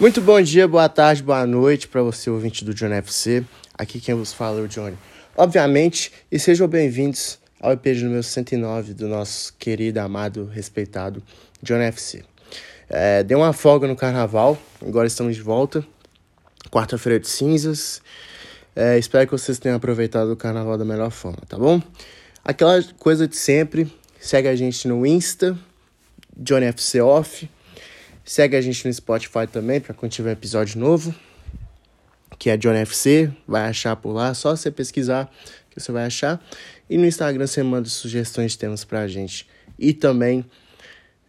Muito bom dia, boa tarde, boa noite para você, ouvinte do Johnny FC. Aqui quem vos fala é o Johnny. Obviamente, e sejam bem-vindos ao EP de número 109 do nosso querido, amado, respeitado Johnny FC. É, deu uma folga no carnaval, agora estamos de volta. Quarta-feira de cinzas. É, espero que vocês tenham aproveitado o carnaval da melhor forma, tá bom? Aquela coisa de sempre, segue a gente no Insta, Johnny FC Off. Segue a gente no Spotify também para quando tiver episódio novo, que é Johnny FC, vai achar por lá, só você pesquisar que você vai achar. E no Instagram você manda sugestões de temas pra gente. E também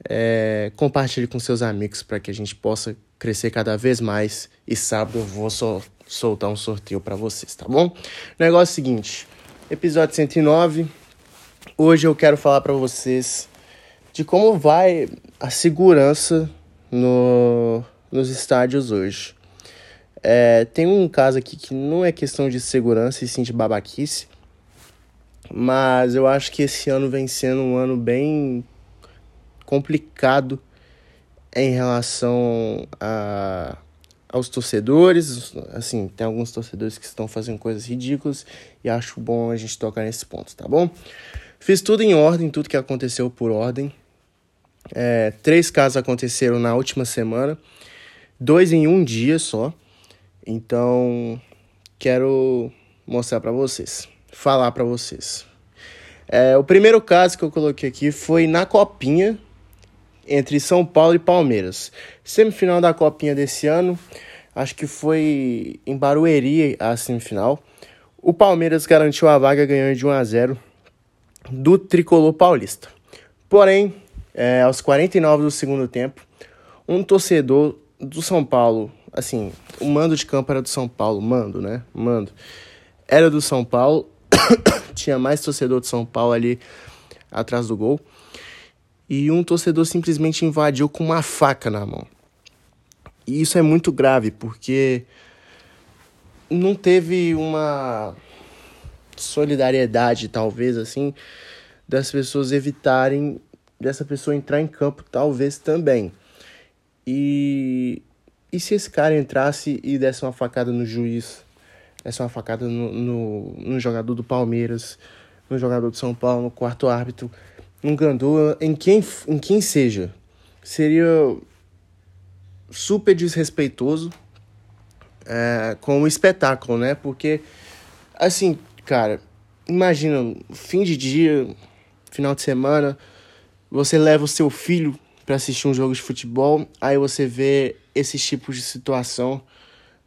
é, compartilhe com seus amigos para que a gente possa crescer cada vez mais. E sábado eu vou sol soltar um sorteio para vocês, tá bom? Negócio seguinte, episódio 109. Hoje eu quero falar para vocês de como vai a segurança no, nos estádios hoje. É, tem um caso aqui que não é questão de segurança e sim de babaquice, mas eu acho que esse ano vem sendo um ano bem complicado em relação a, aos torcedores. Assim, tem alguns torcedores que estão fazendo coisas ridículas e acho bom a gente tocar nesse ponto, tá bom? Fiz tudo em ordem, tudo que aconteceu por ordem. É, três casos aconteceram na última semana, dois em um dia só. Então, quero mostrar para vocês, falar para vocês. É, o primeiro caso que eu coloquei aqui foi na Copinha entre São Paulo e Palmeiras. Semifinal da Copinha desse ano, acho que foi em Barueri a semifinal. O Palmeiras garantiu a vaga ganhando de 1 a 0 do tricolor paulista. Porém, é, aos 49 do segundo tempo, um torcedor do São Paulo, assim, o mando de campo era do São Paulo, mando, né? Mando. Era do São Paulo, tinha mais torcedor do São Paulo ali atrás do gol. E um torcedor simplesmente invadiu com uma faca na mão. E isso é muito grave, porque não teve uma solidariedade, talvez, assim, das pessoas evitarem dessa pessoa entrar em campo, talvez também. E, e se esse cara entrasse e desse uma facada no juiz, desse uma facada no, no, no jogador do Palmeiras, no jogador do São Paulo, no quarto árbitro, no Gandula, em quem, em quem seja, seria super desrespeitoso é, com o espetáculo, né? Porque, assim, cara, imagina, fim de dia, final de semana, você leva o seu filho para assistir um jogo de futebol, aí você vê esses tipos de situação.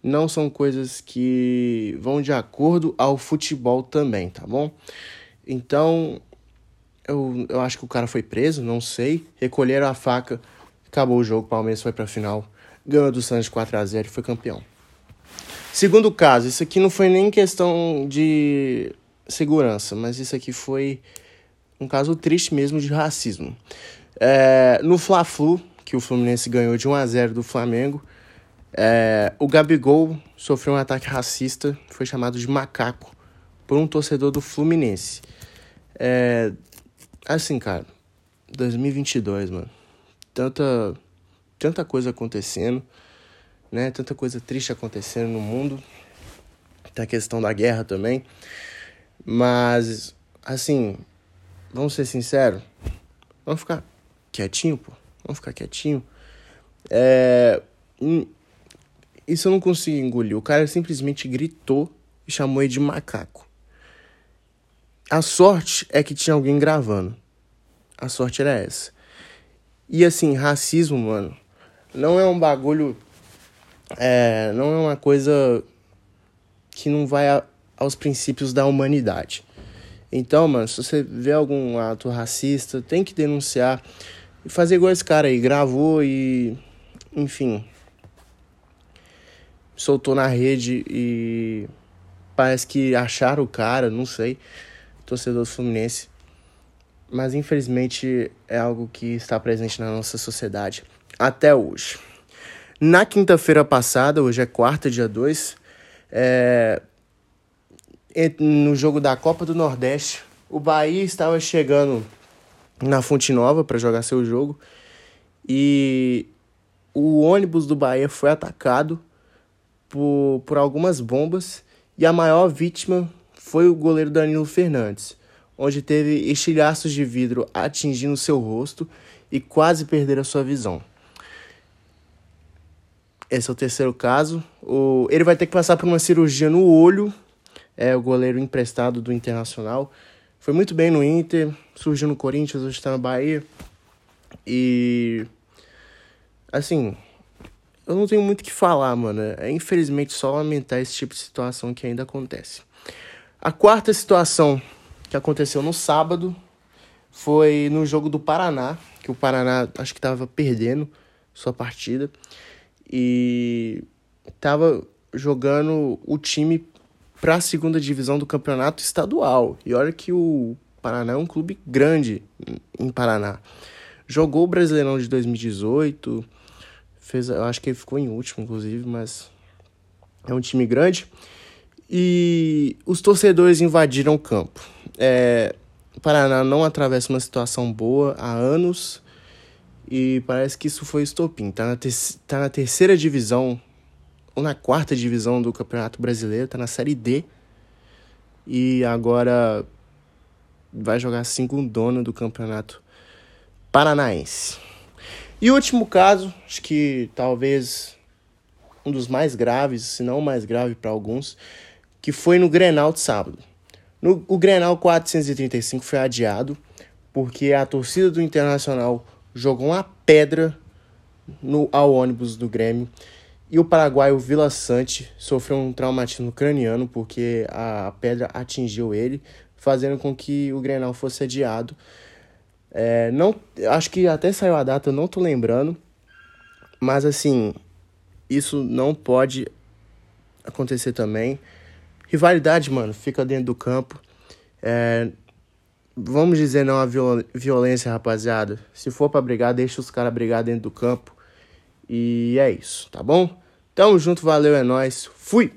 Não são coisas que vão de acordo ao futebol também, tá bom? Então, eu, eu acho que o cara foi preso, não sei. Recolheram a faca, acabou o jogo, o Palmeiras foi pra final, ganhou do Santos 4 a 0 e foi campeão. Segundo caso, isso aqui não foi nem questão de segurança, mas isso aqui foi um caso triste mesmo de racismo. É, no Fla-Flu, que o Fluminense ganhou de 1 a 0 do Flamengo, é, o Gabigol sofreu um ataque racista, foi chamado de macaco por um torcedor do Fluminense. É, assim, cara, 2022, mano, tanta, tanta coisa acontecendo, né? Tanta coisa triste acontecendo no mundo. Tem a questão da guerra também. Mas, assim, Vamos ser sinceros? Vamos ficar quietinho, pô. Vamos ficar quietinho. É... Isso eu não consigo engolir. O cara simplesmente gritou e chamou ele de macaco. A sorte é que tinha alguém gravando. A sorte era essa. E assim, racismo, mano, não é um bagulho. É, não é uma coisa que não vai a, aos princípios da humanidade. Então, mano, se você vê algum ato racista, tem que denunciar e fazer igual esse cara aí, gravou e. Enfim. Soltou na rede e. Parece que acharam o cara, não sei. Torcedor do Fluminense. Mas infelizmente é algo que está presente na nossa sociedade até hoje. Na quinta-feira passada, hoje é quarta, dia 2, é, no jogo da Copa do Nordeste. O Bahia estava chegando na Fonte Nova para jogar seu jogo e o ônibus do Bahia foi atacado por, por algumas bombas e a maior vítima foi o goleiro Danilo Fernandes, onde teve estilhaços de vidro atingindo seu rosto e quase perder a sua visão. Esse é o terceiro caso. O, ele vai ter que passar por uma cirurgia no olho. É o goleiro emprestado do Internacional. Foi muito bem no Inter, surgiu no Corinthians, hoje está na Bahia. E. Assim. Eu não tenho muito o que falar, mano. É infelizmente só lamentar esse tipo de situação que ainda acontece. A quarta situação que aconteceu no sábado foi no jogo do Paraná, que o Paraná acho que estava perdendo sua partida e estava jogando o time para a segunda divisão do campeonato estadual. E olha que o Paraná é um clube grande em Paraná. Jogou o Brasileirão de 2018, fez, eu acho que ele ficou em último, inclusive, mas é um time grande. E os torcedores invadiram o campo. É, o Paraná não atravessa uma situação boa há anos e parece que isso foi estopim. Tá na, tá na terceira divisão na quarta divisão do Campeonato Brasileiro, tá na Série D. E agora vai jogar segundona do Campeonato Paranaense. E o último caso, acho que talvez um dos mais graves, se não o mais grave para alguns, que foi no Grenal de sábado. No, o Grenal 435 foi adiado porque a torcida do Internacional jogou uma pedra no, ao ônibus do Grêmio e o paraguaio Vila Sante sofreu um traumatismo craniano porque a pedra atingiu ele, fazendo com que o Grenal fosse adiado. É, não, acho que até saiu a data, não tô lembrando. Mas assim, isso não pode acontecer também. Rivalidade, mano, fica dentro do campo. É, vamos dizer não a violência, rapaziada. Se for para brigar, deixa os caras brigar dentro do campo. E é isso, tá bom? Tamo junto, valeu, é nóis. Fui!